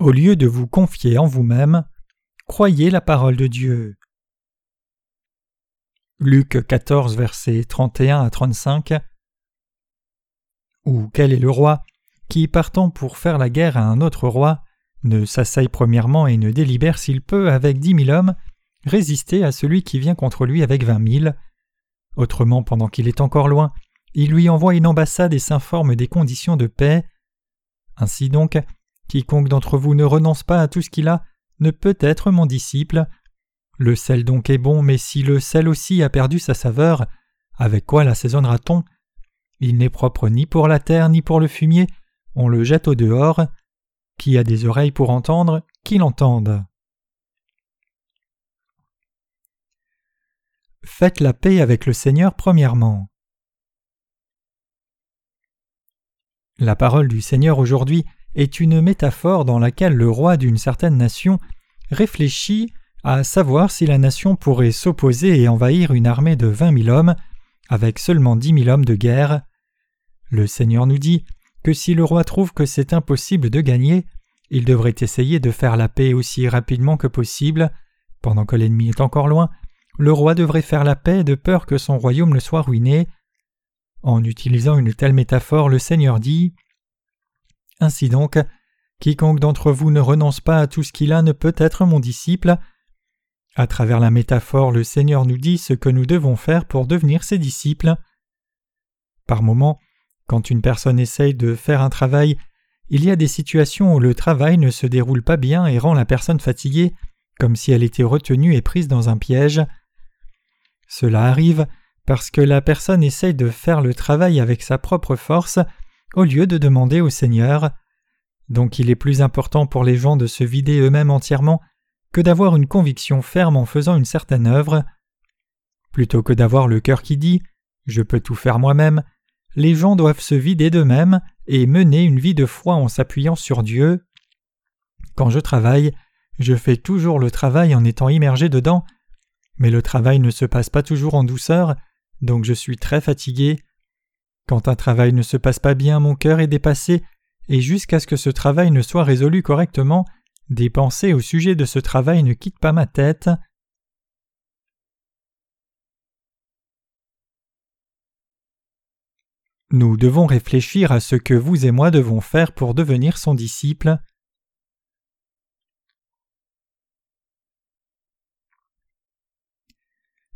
Au lieu de vous confier en vous-même, croyez la parole de Dieu. Luc 14, versets 31 à 35 Ou quel est le roi qui, partant pour faire la guerre à un autre roi, ne s'asseye premièrement et ne délibère s'il peut, avec dix mille hommes, résister à celui qui vient contre lui avec vingt mille? Autrement, pendant qu'il est encore loin, il lui envoie une ambassade et s'informe des conditions de paix. Ainsi donc, quiconque d'entre vous ne renonce pas à tout ce qu'il a ne peut être mon disciple. Le sel donc est bon, mais si le sel aussi a perdu sa saveur, avec quoi l'assaisonnera-t-on? Il n'est propre ni pour la terre ni pour le fumier, on le jette au dehors. Qui a des oreilles pour entendre, qu'il entende. Faites la paix avec le Seigneur premièrement. La parole du Seigneur aujourd'hui est une métaphore dans laquelle le roi d'une certaine nation réfléchit à savoir si la nation pourrait s'opposer et envahir une armée de vingt mille hommes avec seulement dix mille hommes de guerre. Le Seigneur nous dit que si le roi trouve que c'est impossible de gagner, il devrait essayer de faire la paix aussi rapidement que possible. Pendant que l'ennemi est encore loin, le roi devrait faire la paix de peur que son royaume ne soit ruiné. En utilisant une telle métaphore, le Seigneur dit Ainsi donc, quiconque d'entre vous ne renonce pas à tout ce qu'il a ne peut être mon disciple. À travers la métaphore, le Seigneur nous dit ce que nous devons faire pour devenir ses disciples. Par moments, quand une personne essaye de faire un travail, il y a des situations où le travail ne se déroule pas bien et rend la personne fatiguée, comme si elle était retenue et prise dans un piège. Cela arrive parce que la personne essaye de faire le travail avec sa propre force au lieu de demander au Seigneur. Donc il est plus important pour les gens de se vider eux-mêmes entièrement que d'avoir une conviction ferme en faisant une certaine œuvre. Plutôt que d'avoir le cœur qui dit Je peux tout faire moi-même, les gens doivent se vider d'eux-mêmes et mener une vie de foi en s'appuyant sur Dieu. Quand je travaille, je fais toujours le travail en étant immergé dedans, mais le travail ne se passe pas toujours en douceur, donc je suis très fatigué. Quand un travail ne se passe pas bien, mon cœur est dépassé, et jusqu'à ce que ce travail ne soit résolu correctement, des pensées au sujet de ce travail ne quittent pas ma tête. Nous devons réfléchir à ce que vous et moi devons faire pour devenir son disciple.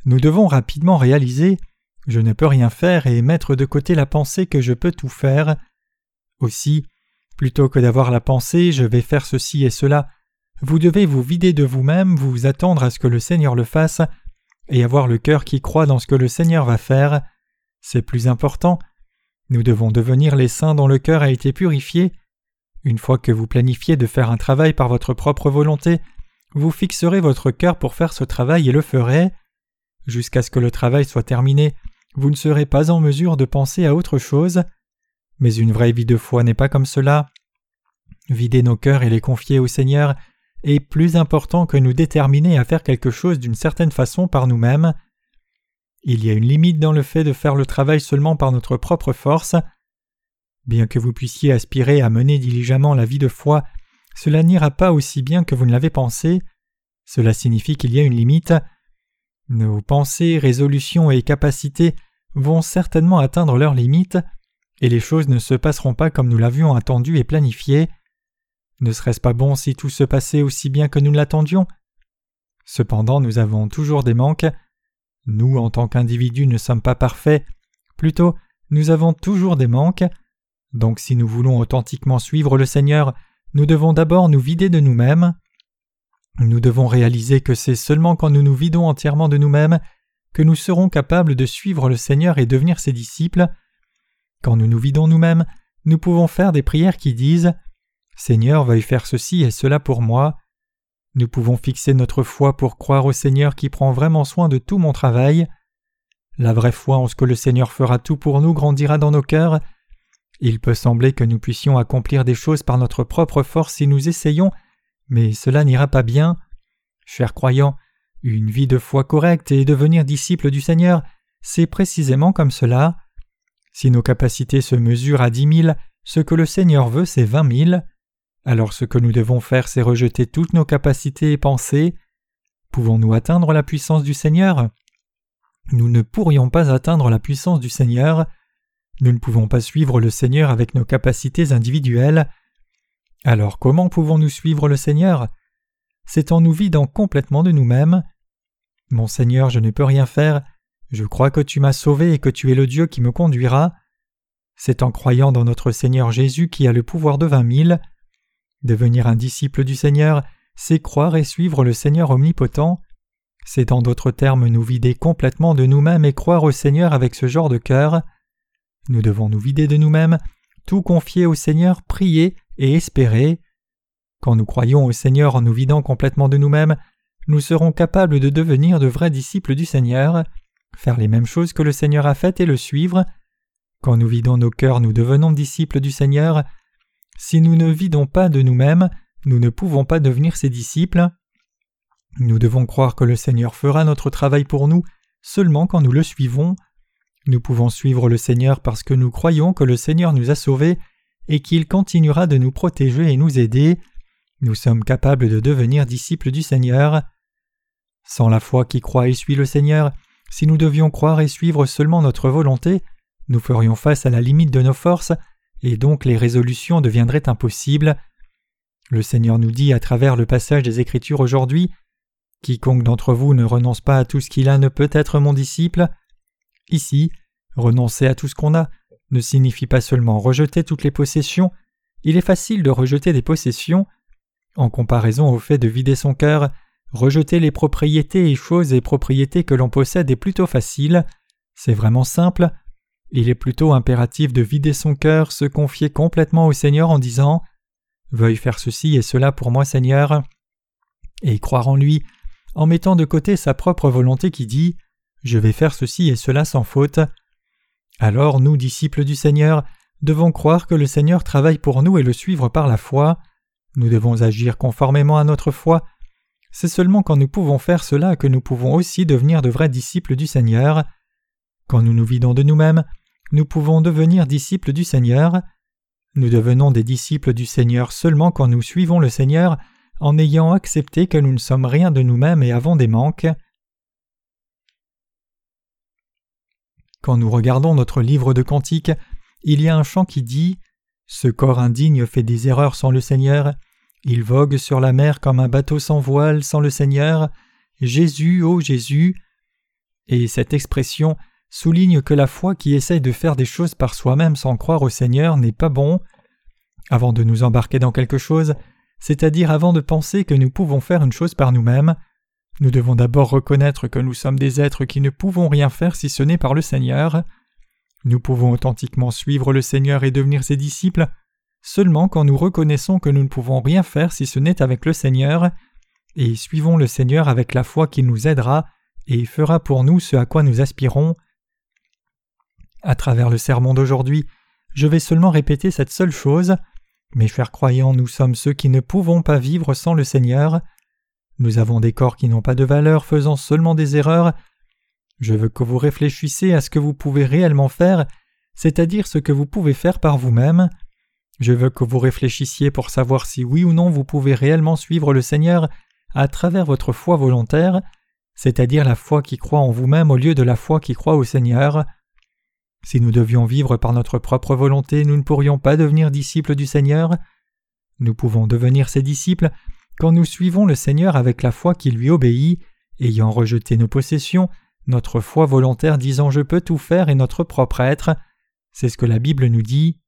Nous devons rapidement réaliser je ne peux rien faire et mettre de côté la pensée que je peux tout faire. Aussi, plutôt que d'avoir la pensée je vais faire ceci et cela, vous devez vous vider de vous-même, vous attendre à ce que le Seigneur le fasse, et avoir le cœur qui croit dans ce que le Seigneur va faire. C'est plus important. Nous devons devenir les saints dont le cœur a été purifié. Une fois que vous planifiez de faire un travail par votre propre volonté, vous fixerez votre cœur pour faire ce travail et le ferez. Jusqu'à ce que le travail soit terminé, vous ne serez pas en mesure de penser à autre chose. Mais une vraie vie de foi n'est pas comme cela. Vider nos cœurs et les confier au Seigneur est plus important que nous déterminer à faire quelque chose d'une certaine façon par nous-mêmes. Il y a une limite dans le fait de faire le travail seulement par notre propre force. Bien que vous puissiez aspirer à mener diligemment la vie de foi, cela n'ira pas aussi bien que vous ne l'avez pensé. Cela signifie qu'il y a une limite. Nos pensées, résolutions et capacités vont certainement atteindre leurs limites, et les choses ne se passeront pas comme nous l'avions attendu et planifié. Ne serait-ce pas bon si tout se passait aussi bien que nous l'attendions? Cependant, nous avons toujours des manques, nous, en tant qu'individus, ne sommes pas parfaits, plutôt nous avons toujours des manques, donc si nous voulons authentiquement suivre le Seigneur, nous devons d'abord nous vider de nous-mêmes. Nous devons réaliser que c'est seulement quand nous nous vidons entièrement de nous-mêmes que nous serons capables de suivre le Seigneur et devenir ses disciples. Quand nous nous vidons nous-mêmes, nous pouvons faire des prières qui disent Seigneur, veuille faire ceci et cela pour moi. Nous pouvons fixer notre foi pour croire au Seigneur qui prend vraiment soin de tout mon travail. La vraie foi en ce que le Seigneur fera tout pour nous grandira dans nos cœurs. Il peut sembler que nous puissions accomplir des choses par notre propre force si nous essayons, mais cela n'ira pas bien. Chers croyants, une vie de foi correcte et devenir disciple du Seigneur, c'est précisément comme cela. Si nos capacités se mesurent à dix mille, ce que le Seigneur veut, c'est vingt mille. alors ce que nous devons faire c'est rejeter toutes nos capacités et pensées. Pouvons-nous atteindre la puissance du Seigneur? Nous ne pourrions pas atteindre la puissance du Seigneur. Nous ne pouvons pas suivre le Seigneur avec nos capacités individuelles. Alors comment pouvons-nous suivre le Seigneur? C'est en nous vidant complètement de nous-mêmes. Mon Seigneur, je ne peux rien faire, je crois que tu m'as sauvé et que tu es le Dieu qui me conduira. C'est en croyant dans notre Seigneur Jésus qui a le pouvoir de vingt mille. Devenir un disciple du Seigneur, c'est croire et suivre le Seigneur omnipotent. C'est en d'autres termes nous vider complètement de nous-mêmes et croire au Seigneur avec ce genre de cœur. Nous devons nous vider de nous-mêmes, tout confier au Seigneur, prier et espérer. Quand nous croyons au Seigneur en nous vidant complètement de nous-mêmes, nous serons capables de devenir de vrais disciples du Seigneur, faire les mêmes choses que le Seigneur a faites et le suivre. Quand nous vidons nos cœurs, nous devenons disciples du Seigneur. Si nous ne vidons pas de nous-mêmes, nous ne pouvons pas devenir ses disciples. Nous devons croire que le Seigneur fera notre travail pour nous seulement quand nous le suivons. Nous pouvons suivre le Seigneur parce que nous croyons que le Seigneur nous a sauvés et qu'il continuera de nous protéger et nous aider. Nous sommes capables de devenir disciples du Seigneur. Sans la foi qui croit et suit le Seigneur, si nous devions croire et suivre seulement notre volonté, nous ferions face à la limite de nos forces, et donc les résolutions deviendraient impossibles. Le Seigneur nous dit à travers le passage des Écritures aujourd'hui Quiconque d'entre vous ne renonce pas à tout ce qu'il a ne peut être mon disciple. Ici, renoncer à tout ce qu'on a, ne signifie pas seulement rejeter toutes les possessions, il est facile de rejeter des possessions. En comparaison au fait de vider son cœur, rejeter les propriétés et choses et propriétés que l'on possède est plutôt facile. C'est vraiment simple. Il est plutôt impératif de vider son cœur, se confier complètement au Seigneur en disant Veuille faire ceci et cela pour moi, Seigneur, et croire en lui, en mettant de côté sa propre volonté qui dit Je vais faire ceci et cela sans faute. Alors nous, disciples du Seigneur, devons croire que le Seigneur travaille pour nous et le suivre par la foi. Nous devons agir conformément à notre foi. C'est seulement quand nous pouvons faire cela que nous pouvons aussi devenir de vrais disciples du Seigneur. Quand nous nous vidons de nous-mêmes, nous pouvons devenir disciples du Seigneur. Nous devenons des disciples du Seigneur seulement quand nous suivons le Seigneur en ayant accepté que nous ne sommes rien de nous-mêmes et avons des manques. Quand nous regardons notre livre de cantiques, il y a un chant qui dit Ce corps indigne fait des erreurs sans le Seigneur, il vogue sur la mer comme un bateau sans voile sans le Seigneur, Jésus, ô Jésus. Et cette expression souligne que la foi qui essaye de faire des choses par soi-même sans croire au Seigneur n'est pas bon. Avant de nous embarquer dans quelque chose, c'est-à-dire avant de penser que nous pouvons faire une chose par nous-mêmes, nous devons d'abord reconnaître que nous sommes des êtres qui ne pouvons rien faire si ce n'est par le Seigneur. Nous pouvons authentiquement suivre le Seigneur et devenir ses disciples seulement quand nous reconnaissons que nous ne pouvons rien faire si ce n'est avec le Seigneur, et suivons le Seigneur avec la foi qui nous aidera et fera pour nous ce à quoi nous aspirons. À travers le sermon d'aujourd'hui, je vais seulement répéter cette seule chose. Mes chers croyants, nous sommes ceux qui ne pouvons pas vivre sans le Seigneur. Nous avons des corps qui n'ont pas de valeur, faisant seulement des erreurs. Je veux que vous réfléchissiez à ce que vous pouvez réellement faire, c'est-à-dire ce que vous pouvez faire par vous-même. Je veux que vous réfléchissiez pour savoir si oui ou non vous pouvez réellement suivre le Seigneur à travers votre foi volontaire, c'est-à-dire la foi qui croit en vous-même au lieu de la foi qui croit au Seigneur. Si nous devions vivre par notre propre volonté, nous ne pourrions pas devenir disciples du Seigneur. Nous pouvons devenir ses disciples quand nous suivons le Seigneur avec la foi qui lui obéit, ayant rejeté nos possessions, notre foi volontaire disant je peux tout faire et notre propre être. C'est ce que la Bible nous dit.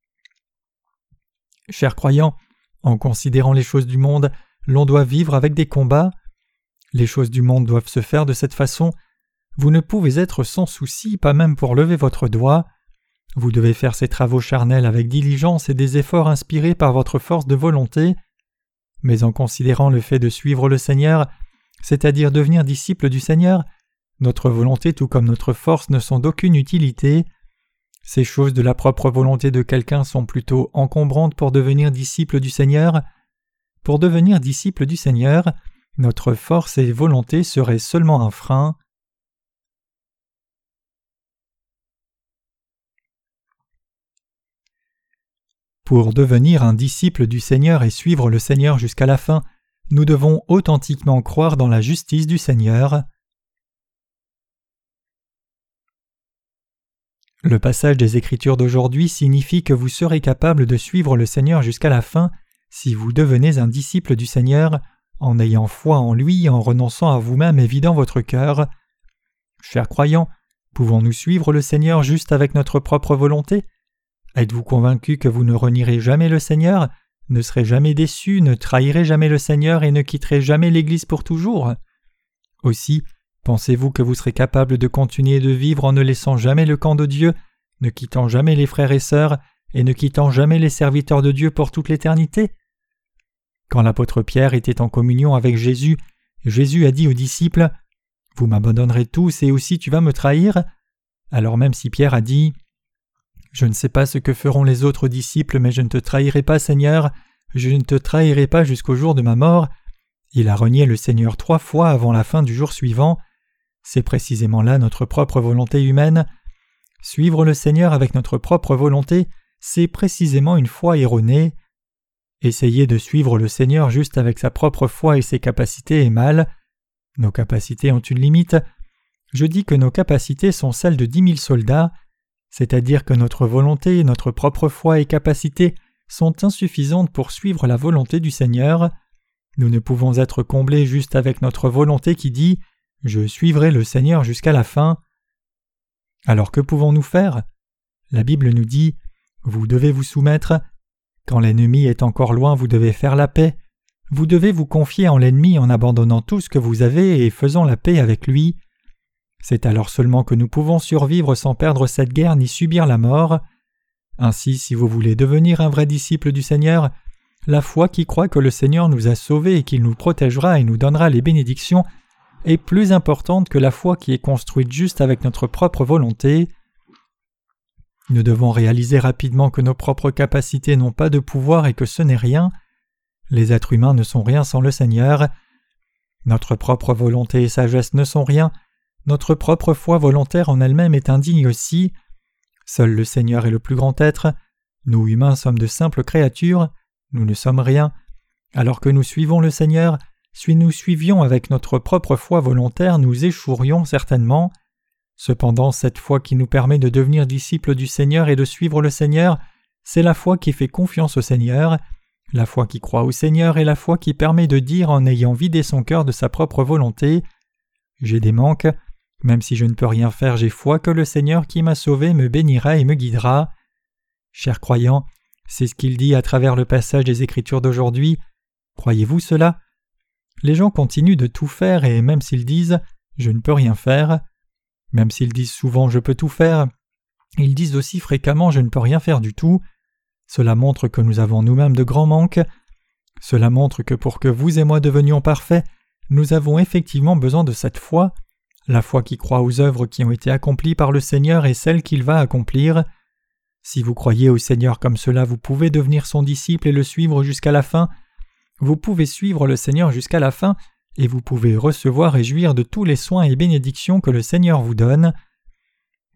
Chers croyants, en considérant les choses du monde, l'on doit vivre avec des combats. Les choses du monde doivent se faire de cette façon. Vous ne pouvez être sans souci, pas même pour lever votre doigt. Vous devez faire ces travaux charnels avec diligence et des efforts inspirés par votre force de volonté mais en considérant le fait de suivre le Seigneur, c'est-à-dire devenir disciple du Seigneur, notre volonté tout comme notre force ne sont d'aucune utilité. Ces choses de la propre volonté de quelqu'un sont plutôt encombrantes pour devenir disciple du Seigneur. Pour devenir disciple du Seigneur, notre force et volonté seraient seulement un frein. Pour devenir un disciple du Seigneur et suivre le Seigneur jusqu'à la fin, nous devons authentiquement croire dans la justice du Seigneur. Le passage des Écritures d'aujourd'hui signifie que vous serez capable de suivre le Seigneur jusqu'à la fin si vous devenez un disciple du Seigneur en ayant foi en lui, en renonçant à vous-même et vidant votre cœur. Chers croyants, pouvons-nous suivre le Seigneur juste avec notre propre volonté? Êtes-vous convaincu que vous ne renierez jamais le Seigneur, ne serez jamais déçu, ne trahirez jamais le Seigneur et ne quitterez jamais l'Église pour toujours? Aussi, pensez-vous que vous serez capable de continuer de vivre en ne laissant jamais le camp de Dieu, ne quittant jamais les frères et sœurs, et ne quittant jamais les serviteurs de Dieu pour toute l'éternité? Quand l'apôtre Pierre était en communion avec Jésus, Jésus a dit aux disciples Vous m'abandonnerez tous et aussi tu vas me trahir Alors même si Pierre a dit je ne sais pas ce que feront les autres disciples, mais je ne te trahirai pas, Seigneur, je ne te trahirai pas jusqu'au jour de ma mort. Il a renié le Seigneur trois fois avant la fin du jour suivant. C'est précisément là notre propre volonté humaine. Suivre le Seigneur avec notre propre volonté, c'est précisément une foi erronée. Essayer de suivre le Seigneur juste avec sa propre foi et ses capacités est mal. Nos capacités ont une limite. Je dis que nos capacités sont celles de dix mille soldats c'est-à-dire que notre volonté, notre propre foi et capacité sont insuffisantes pour suivre la volonté du Seigneur. Nous ne pouvons être comblés juste avec notre volonté qui dit Je suivrai le Seigneur jusqu'à la fin. Alors que pouvons-nous faire? La Bible nous dit Vous devez vous soumettre. Quand l'ennemi est encore loin, vous devez faire la paix. Vous devez vous confier en l'ennemi en abandonnant tout ce que vous avez et faisant la paix avec lui. C'est alors seulement que nous pouvons survivre sans perdre cette guerre ni subir la mort. Ainsi, si vous voulez devenir un vrai disciple du Seigneur, la foi qui croit que le Seigneur nous a sauvés et qu'il nous protégera et nous donnera les bénédictions est plus importante que la foi qui est construite juste avec notre propre volonté. Nous devons réaliser rapidement que nos propres capacités n'ont pas de pouvoir et que ce n'est rien. Les êtres humains ne sont rien sans le Seigneur. Notre propre volonté et sagesse ne sont rien, notre propre foi volontaire en elle-même est indigne aussi. Seul le Seigneur est le plus grand être. Nous humains sommes de simples créatures. Nous ne sommes rien. Alors que nous suivons le Seigneur, si nous suivions avec notre propre foi volontaire, nous échouerions certainement. Cependant, cette foi qui nous permet de devenir disciples du Seigneur et de suivre le Seigneur, c'est la foi qui fait confiance au Seigneur, la foi qui croit au Seigneur et la foi qui permet de dire en ayant vidé son cœur de sa propre volonté J'ai des manques, même si je ne peux rien faire, j'ai foi que le Seigneur qui m'a sauvé me bénira et me guidera. Chers croyants, c'est ce qu'il dit à travers le passage des Écritures d'aujourd'hui. Croyez-vous cela? Les gens continuent de tout faire et même s'ils disent Je ne peux rien faire, même s'ils disent souvent Je peux tout faire, ils disent aussi fréquemment Je ne peux rien faire du tout. Cela montre que nous avons nous-mêmes de grands manques. Cela montre que pour que vous et moi devenions parfaits, nous avons effectivement besoin de cette foi. La foi qui croit aux œuvres qui ont été accomplies par le Seigneur est celle qu'il va accomplir. Si vous croyez au Seigneur comme cela, vous pouvez devenir son disciple et le suivre jusqu'à la fin. Vous pouvez suivre le Seigneur jusqu'à la fin, et vous pouvez recevoir et jouir de tous les soins et bénédictions que le Seigneur vous donne.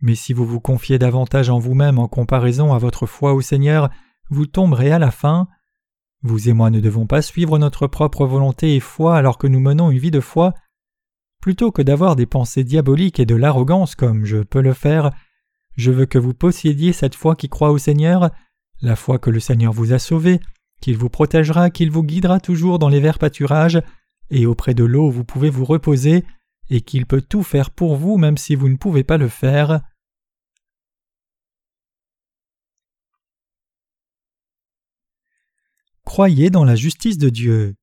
Mais si vous vous confiez davantage en vous-même en comparaison à votre foi au Seigneur, vous tomberez à la fin. Vous et moi ne devons pas suivre notre propre volonté et foi alors que nous menons une vie de foi. Plutôt que d'avoir des pensées diaboliques et de l'arrogance comme je peux le faire, je veux que vous possédiez cette foi qui croit au Seigneur, la foi que le Seigneur vous a sauvé, qu'il vous protégera, qu'il vous guidera toujours dans les verts pâturages, et auprès de l'eau vous pouvez vous reposer, et qu'il peut tout faire pour vous même si vous ne pouvez pas le faire. Croyez dans la justice de Dieu.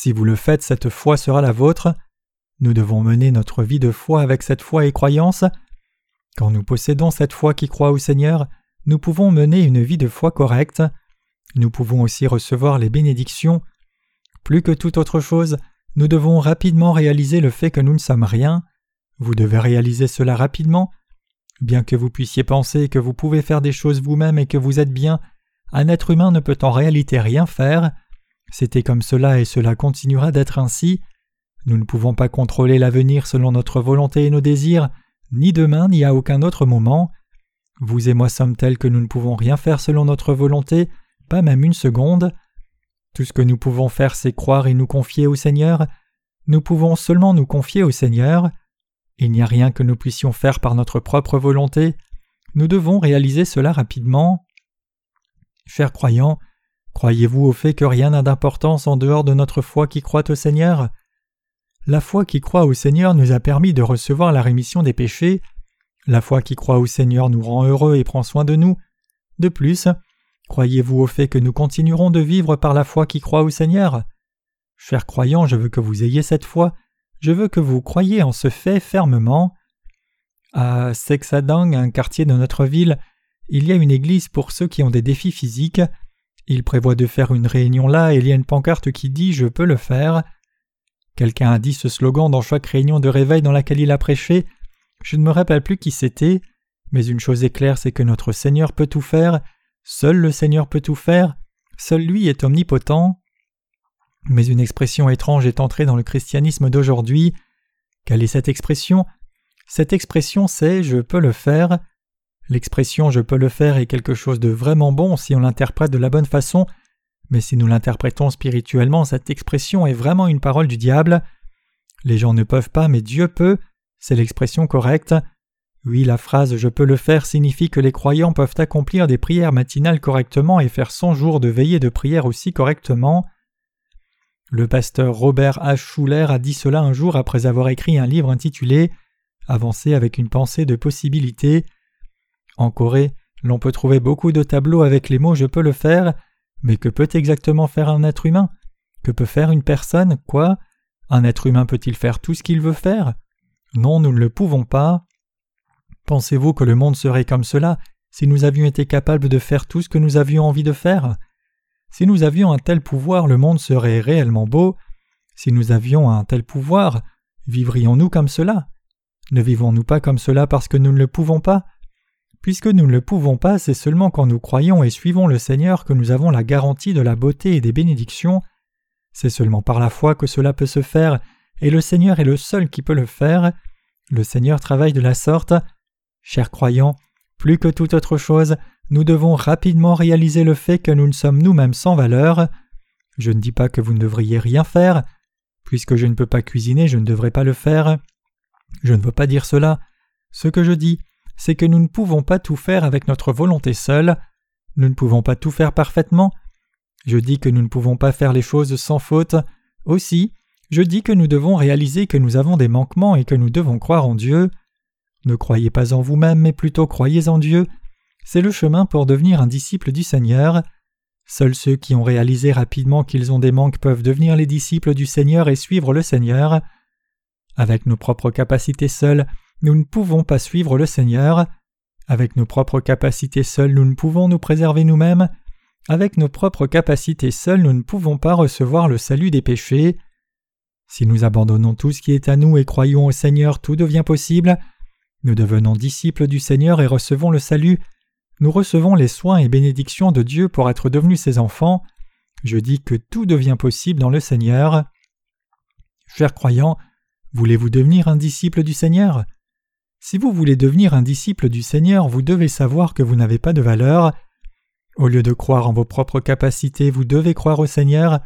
Si vous le faites, cette foi sera la vôtre. Nous devons mener notre vie de foi avec cette foi et croyance. Quand nous possédons cette foi qui croit au Seigneur, nous pouvons mener une vie de foi correcte. Nous pouvons aussi recevoir les bénédictions. Plus que toute autre chose, nous devons rapidement réaliser le fait que nous ne sommes rien. Vous devez réaliser cela rapidement. Bien que vous puissiez penser que vous pouvez faire des choses vous-même et que vous êtes bien, un être humain ne peut en réalité rien faire. C'était comme cela et cela continuera d'être ainsi. Nous ne pouvons pas contrôler l'avenir selon notre volonté et nos désirs, ni demain ni à aucun autre moment. Vous et moi sommes tels que nous ne pouvons rien faire selon notre volonté, pas même une seconde. Tout ce que nous pouvons faire, c'est croire et nous confier au Seigneur. Nous pouvons seulement nous confier au Seigneur. Il n'y a rien que nous puissions faire par notre propre volonté. Nous devons réaliser cela rapidement. Chers croyants, croyez-vous au fait que rien n'a d'importance en dehors de notre foi qui croit au Seigneur? La foi qui croit au Seigneur nous a permis de recevoir la rémission des péchés. La foi qui croit au Seigneur nous rend heureux et prend soin de nous. De plus, croyez-vous au fait que nous continuerons de vivre par la foi qui croit au Seigneur? Chers croyants, je veux que vous ayez cette foi, je veux que vous croyiez en ce fait fermement. À Sexadang, un quartier de notre ville, il y a une église pour ceux qui ont des défis physiques. Il prévoit de faire une réunion là et il y a une pancarte qui dit Je peux le faire. Quelqu'un a dit ce slogan dans chaque réunion de réveil dans laquelle il a prêché. Je ne me rappelle plus qui c'était, mais une chose est claire, c'est que notre Seigneur peut tout faire, seul le Seigneur peut tout faire, seul lui est omnipotent. Mais une expression étrange est entrée dans le christianisme d'aujourd'hui. Quelle est cette expression? Cette expression c'est je peux le faire. L'expression je peux le faire est quelque chose de vraiment bon si on l'interprète de la bonne façon, mais si nous l'interprétons spirituellement, cette expression est vraiment une parole du diable. Les gens ne peuvent pas, mais Dieu peut, c'est l'expression correcte. Oui, la phrase je peux le faire signifie que les croyants peuvent accomplir des prières matinales correctement et faire son jour de veillée de prière aussi correctement. Le pasteur Robert H. Schuller a dit cela un jour après avoir écrit un livre intitulé Avancer avec une pensée de possibilité. En Corée, l'on peut trouver beaucoup de tableaux avec les mots Je peux le faire, mais que peut exactement faire un être humain? Que peut faire une personne? Quoi? Un être humain peut-il faire tout ce qu'il veut faire? Non, nous ne le pouvons pas. Pensez-vous que le monde serait comme cela si nous avions été capables de faire tout ce que nous avions envie de faire? Si nous avions un tel pouvoir, le monde serait réellement beau. Si nous avions un tel pouvoir, vivrions-nous comme cela? Ne vivons-nous pas comme cela parce que nous ne le pouvons pas? Puisque nous ne le pouvons pas, c'est seulement quand nous croyons et suivons le Seigneur que nous avons la garantie de la beauté et des bénédictions. C'est seulement par la foi que cela peut se faire, et le Seigneur est le seul qui peut le faire. Le Seigneur travaille de la sorte. Chers croyants, plus que toute autre chose, nous devons rapidement réaliser le fait que nous ne sommes nous-mêmes sans valeur. Je ne dis pas que vous ne devriez rien faire. Puisque je ne peux pas cuisiner, je ne devrais pas le faire. Je ne veux pas dire cela. Ce que je dis, c'est que nous ne pouvons pas tout faire avec notre volonté seule. Nous ne pouvons pas tout faire parfaitement. Je dis que nous ne pouvons pas faire les choses sans faute. Aussi, je dis que nous devons réaliser que nous avons des manquements et que nous devons croire en Dieu. Ne croyez pas en vous-même, mais plutôt croyez en Dieu c'est le chemin pour devenir un disciple du Seigneur. Seuls ceux qui ont réalisé rapidement qu'ils ont des manques peuvent devenir les disciples du Seigneur et suivre le Seigneur. Avec nos propres capacités seules, nous ne pouvons pas suivre le Seigneur. Avec nos propres capacités seules, nous ne pouvons nous préserver nous-mêmes. Avec nos propres capacités seules, nous ne pouvons pas recevoir le salut des péchés. Si nous abandonnons tout ce qui est à nous et croyons au Seigneur, tout devient possible. Nous devenons disciples du Seigneur et recevons le salut nous recevons les soins et bénédictions de Dieu pour être devenus ses enfants. Je dis que tout devient possible dans le Seigneur. Chers croyants, voulez-vous devenir un disciple du Seigneur? Si vous voulez devenir un disciple du Seigneur, vous devez savoir que vous n'avez pas de valeur. Au lieu de croire en vos propres capacités, vous devez croire au Seigneur.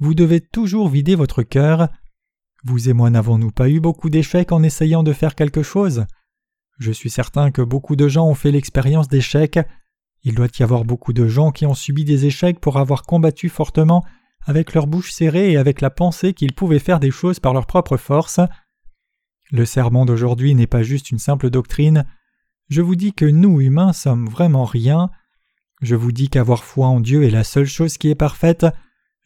Vous devez toujours vider votre cœur. Vous et moi n'avons-nous pas eu beaucoup d'échecs en essayant de faire quelque chose? Je suis certain que beaucoup de gens ont fait l'expérience d'échecs. Il doit y avoir beaucoup de gens qui ont subi des échecs pour avoir combattu fortement avec leur bouche serrée et avec la pensée qu'ils pouvaient faire des choses par leur propre force. Le serment d'aujourd'hui n'est pas juste une simple doctrine. Je vous dis que nous, humains, sommes vraiment rien. Je vous dis qu'avoir foi en Dieu est la seule chose qui est parfaite.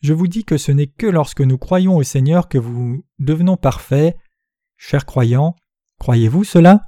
Je vous dis que ce n'est que lorsque nous croyons au Seigneur que vous devenons parfaits. Chers croyants, croyez-vous cela?